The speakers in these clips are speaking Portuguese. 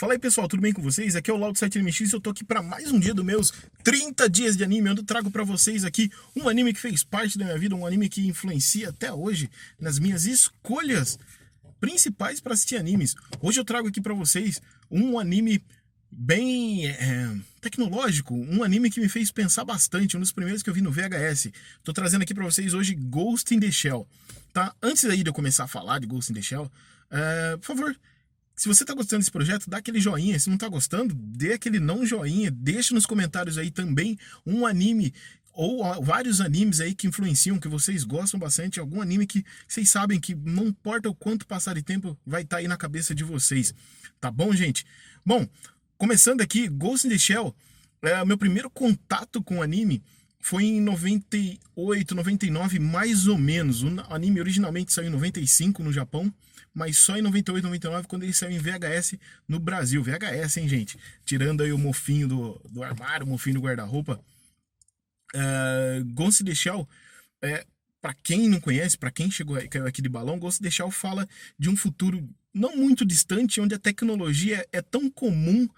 Fala aí pessoal, tudo bem com vocês? Aqui é o Laudo 7MX e eu tô aqui para mais um dia dos meus 30 dias de anime, onde eu trago para vocês aqui um anime que fez parte da minha vida, um anime que influencia até hoje nas minhas escolhas principais para assistir animes. Hoje eu trago aqui para vocês um anime bem é, tecnológico, um anime que me fez pensar bastante, um dos primeiros que eu vi no VHS. Tô trazendo aqui para vocês hoje Ghost in the Shell, tá? Antes aí de eu começar a falar de Ghost in the Shell, é, por favor, se você está gostando desse projeto, dá aquele joinha. Se não está gostando, dê aquele não joinha. Deixe nos comentários aí também um anime ou vários animes aí que influenciam, que vocês gostam bastante, algum anime que vocês sabem que não importa o quanto passar de tempo, vai estar tá aí na cabeça de vocês. Tá bom, gente? Bom, começando aqui, Ghost in the Shell, é, meu primeiro contato com anime foi em 98, 99, mais ou menos. O anime originalmente saiu em 95 no Japão mas só em 98, 99, quando ele saiu em VHS no Brasil. VHS, hein, gente? Tirando aí o mofinho do, do armário, o mofinho do guarda-roupa. Uh, in the Shell, é, para quem não conhece, para quem chegou caiu aqui de balão, the Shell fala de um futuro não muito distante, onde a tecnologia é tão comum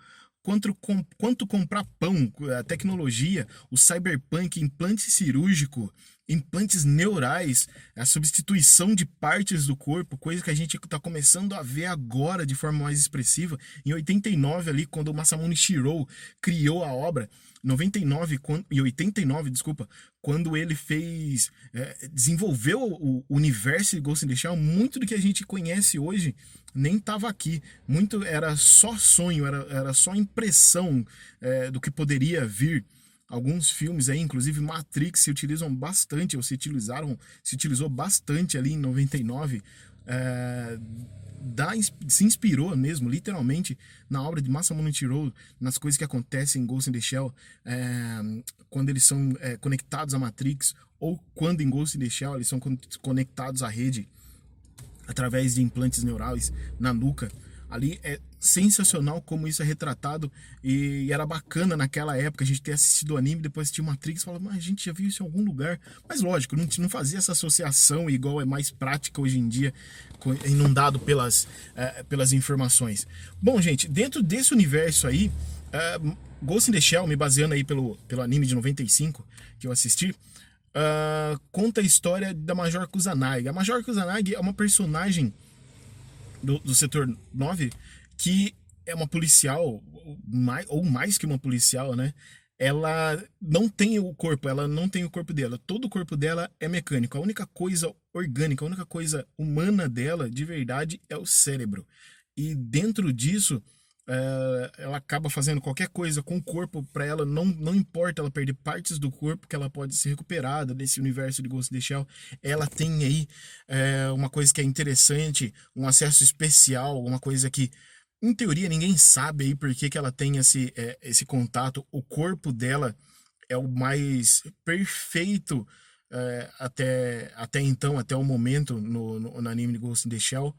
quanto, com, quanto comprar pão, a tecnologia, o cyberpunk, implante cirúrgico, implantes neurais, a substituição de partes do corpo, coisa que a gente está começando a ver agora de forma mais expressiva. Em 89 ali, quando o Masamune Shirou criou a obra, 99 e 89, desculpa, quando ele fez, é, desenvolveu o universo de Ghost in the Shell, muito do que a gente conhece hoje nem estava aqui. Muito era só sonho, era, era só impressão é, do que poderia vir alguns filmes aí, inclusive Matrix, se utilizam bastante, ou se utilizaram, se utilizou bastante ali em 99, é, dá, se inspirou mesmo, literalmente, na obra de Masamune Shirou, nas coisas que acontecem em Ghost in the Shell, é, quando eles são é, conectados à Matrix, ou quando em Ghost in the Shell eles são conectados à rede através de implantes neurais na nuca. Ali é sensacional como isso é retratado e era bacana naquela época a gente ter assistido o anime, depois assistir Matrix e falar, mas a gente já viu isso em algum lugar. Mas lógico, não, não fazia essa associação igual é mais prática hoje em dia, inundado pelas, uh, pelas informações. Bom, gente, dentro desse universo aí, uh, Ghost in the Shell, me baseando aí pelo, pelo anime de 95 que eu assisti, uh, conta a história da Major Kusanagi. A Major Kusanagi é uma personagem do, do setor 9, que é uma policial, mais, ou mais que uma policial, né? Ela não tem o corpo, ela não tem o corpo dela. Todo o corpo dela é mecânico. A única coisa orgânica, a única coisa humana dela, de verdade, é o cérebro. E dentro disso, é, ela acaba fazendo qualquer coisa com o corpo para ela, não, não importa ela perder partes do corpo que ela pode ser recuperada desse universo de Ghost in the Shell. Ela tem aí é, uma coisa que é interessante, um acesso especial, uma coisa que, em teoria, ninguém sabe aí por que, que ela tem esse, é, esse contato. O corpo dela é o mais perfeito é, até, até então, até o momento no, no, no anime de Ghost in the Shell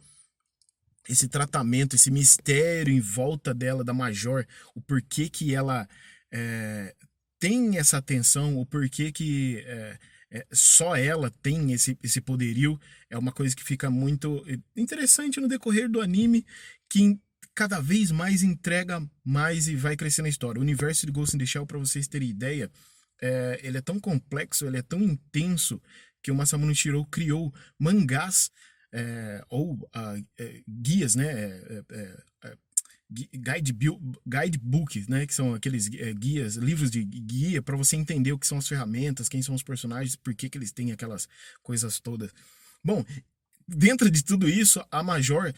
esse tratamento, esse mistério em volta dela, da Major, o porquê que ela é, tem essa atenção, o porquê que é, é, só ela tem esse, esse poderio, é uma coisa que fica muito interessante no decorrer do anime, que cada vez mais entrega mais e vai crescendo a história. O universo de Ghost in the Shell, para vocês terem ideia, é, ele é tão complexo, ele é tão intenso, que o Masamune Shirou criou mangás é, ou uh, guias, né? É, é guide, guidebook, né? Que são aqueles guias, livros de guia para você entender o que são as ferramentas, quem são os personagens, por que, que eles têm aquelas coisas todas. Bom, dentro de tudo isso, a Major,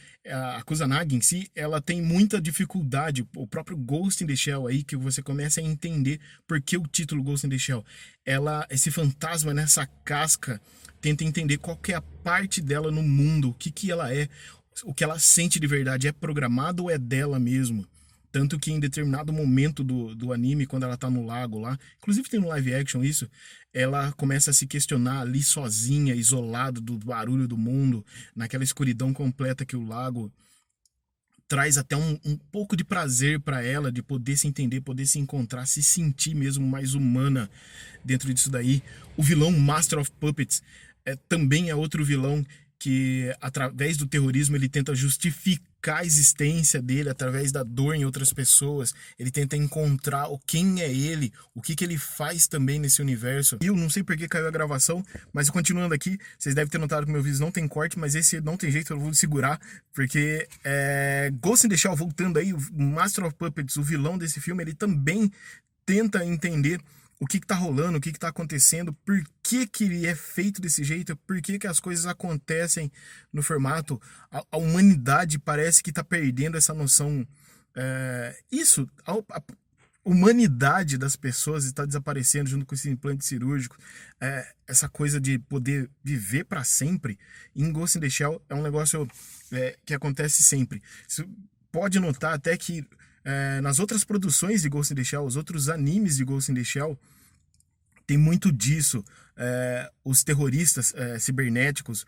a Kusanagi em si, ela tem muita dificuldade. O próprio Ghost in the Shell aí, que você começa a entender por que o título Ghost in the Shell. Ela, esse fantasma nessa casca, tenta entender qual é a parte dela no mundo, o que que ela é, o que ela sente de verdade, é programado ou é dela mesmo? Tanto que em determinado momento do, do anime, quando ela tá no lago lá, inclusive tem no live action isso, ela começa a se questionar ali sozinha, isolada do barulho do mundo, naquela escuridão completa que o lago traz até um, um pouco de prazer para ela, de poder se entender, poder se encontrar, se sentir mesmo mais humana dentro disso daí. O vilão Master of Puppets é, também é outro vilão que através do terrorismo ele tenta justificar a existência dele através da dor em outras pessoas. Ele tenta encontrar o quem é ele, o que, que ele faz também nesse universo. E eu não sei por que caiu a gravação, mas continuando aqui, vocês devem ter notado que meu vídeo não tem corte, mas esse não tem jeito, eu vou segurar, porque é, Ghost in the Shell, voltando aí, o Master of Puppets, o vilão desse filme, ele também tenta entender o que está rolando, o que está acontecendo, por que, que é feito desse jeito, por que, que as coisas acontecem no formato. A, a humanidade parece que está perdendo essa noção. É, isso, a, a, humanidade das pessoas está desaparecendo junto com esse implante cirúrgico. É, essa coisa de poder viver para sempre em Ghost in the Shell é um negócio é, que acontece sempre. Você pode notar até que é, nas outras produções de Ghost in the Shell, os outros animes de Ghost in the Shell, tem muito disso. É, os terroristas é, cibernéticos,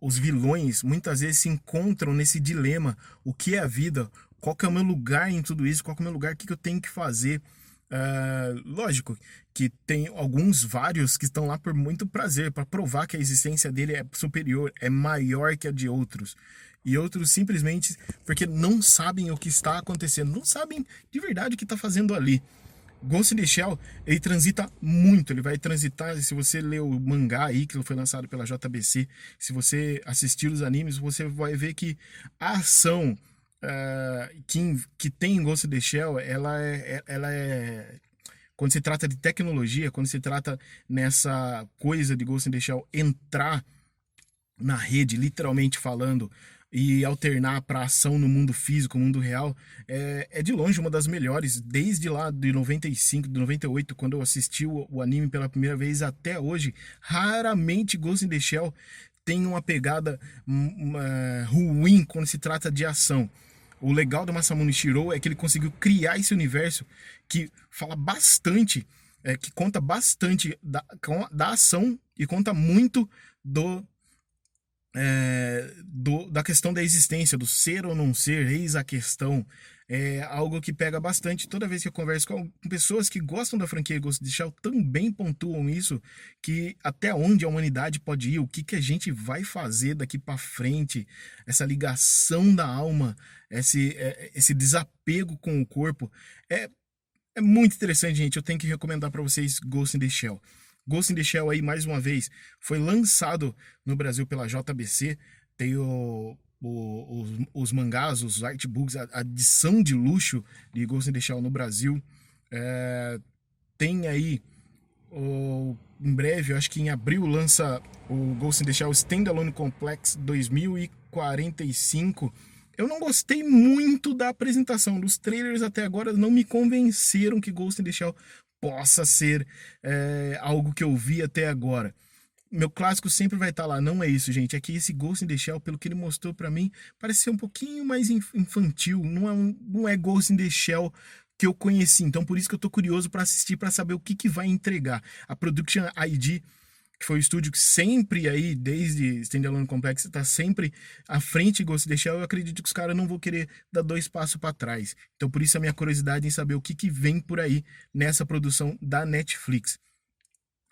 os vilões, muitas vezes se encontram nesse dilema: o que é a vida? Qual que é o meu lugar em tudo isso? Qual que é o meu lugar? O que, que eu tenho que fazer? É, lógico que tem alguns, vários, que estão lá por muito prazer, para provar que a existência dele é superior, é maior que a de outros e outros simplesmente porque não sabem o que está acontecendo, não sabem de verdade o que está fazendo ali. Ghost in the Shell, ele transita muito, ele vai transitar, se você ler o mangá aí, que foi lançado pela JBC, se você assistir os animes, você vai ver que a ação uh, que, que tem em Ghost in the Shell, ela é, é, ela é quando se trata de tecnologia, quando se trata nessa coisa de Ghost in the Shell entrar na rede, literalmente falando, e alternar para ação no mundo físico, mundo real, é, é, de longe uma das melhores, desde lá de 95, de 98, quando eu assisti o, o, anime pela primeira vez até hoje. Raramente Ghost in the Shell tem uma pegada uh, ruim quando se trata de ação. O legal do Masamune Shirou é que ele conseguiu criar esse universo que fala bastante, é, que conta bastante da, da ação e conta muito do é, do, da questão da existência, do ser ou não ser, eis a questão. É algo que pega bastante. Toda vez que eu converso com pessoas que gostam da franquia Ghost of Shell, também pontuam isso, que até onde a humanidade pode ir, o que, que a gente vai fazer daqui para frente, essa ligação da alma, esse, é, esse desapego com o corpo. É, é muito interessante, gente. Eu tenho que recomendar para vocês Ghost in the Shell. Ghost in the Shell aí, mais uma vez, foi lançado no Brasil pela JBC. Tem o, o, os, os, mangás, os artbooks, a, a edição de luxo de Ghost in the Shell no Brasil. É, tem aí, o, em breve, acho que em abril, lança o Ghost in the Shell Standalone Complex 2045. Eu não gostei muito da apresentação. Dos trailers até agora não me convenceram que Ghost in the Shell possa ser é, algo que eu vi até agora. Meu clássico sempre vai estar lá, não é isso, gente. É que esse Ghost in the Shell, pelo que ele mostrou para mim, parece ser um pouquinho mais infantil. Não é, um, não é Ghost in the Shell que eu conheci. Então, por isso que eu tô curioso para assistir, para saber o que, que vai entregar. A Production ID que foi o estúdio que sempre aí, desde Standalone Complex, está sempre à frente Ghost of Shell, eu acredito que os caras não vão querer dar dois passos para trás. Então por isso a minha curiosidade em saber o que, que vem por aí nessa produção da Netflix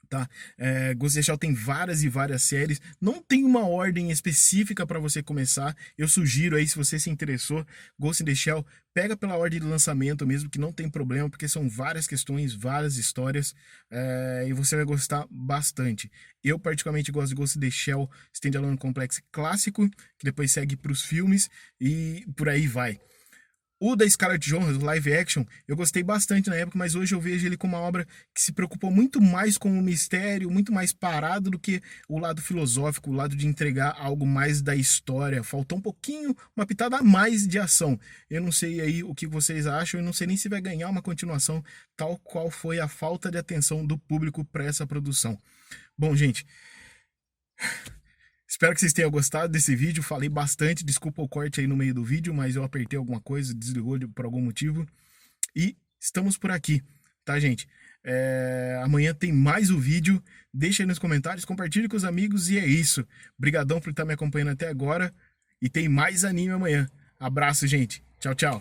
tá? É, Ghost in the Shell tem várias e várias séries. Não tem uma ordem específica para você começar. Eu sugiro aí, se você se interessou, Ghost in the Shell, pega pela ordem de lançamento mesmo, que não tem problema, porque são várias questões, várias histórias, é, e você vai gostar bastante. Eu particularmente gosto de Ghost in the Shell Standalone Complex clássico, que depois segue para os filmes e por aí vai. O da Scarlett Johansson, live action, eu gostei bastante na época, mas hoje eu vejo ele como uma obra que se preocupou muito mais com o mistério, muito mais parado do que o lado filosófico, o lado de entregar algo mais da história. Faltou um pouquinho, uma pitada a mais de ação. Eu não sei aí o que vocês acham, eu não sei nem se vai ganhar uma continuação, tal qual foi a falta de atenção do público para essa produção. Bom, gente. Espero que vocês tenham gostado desse vídeo. Falei bastante, desculpa o corte aí no meio do vídeo, mas eu apertei alguma coisa, desligou por algum motivo. E estamos por aqui, tá, gente? É... Amanhã tem mais o um vídeo. Deixa aí nos comentários, compartilhe com os amigos e é isso. Obrigadão por estar me acompanhando até agora. E tem mais anime amanhã. Abraço, gente. Tchau, tchau.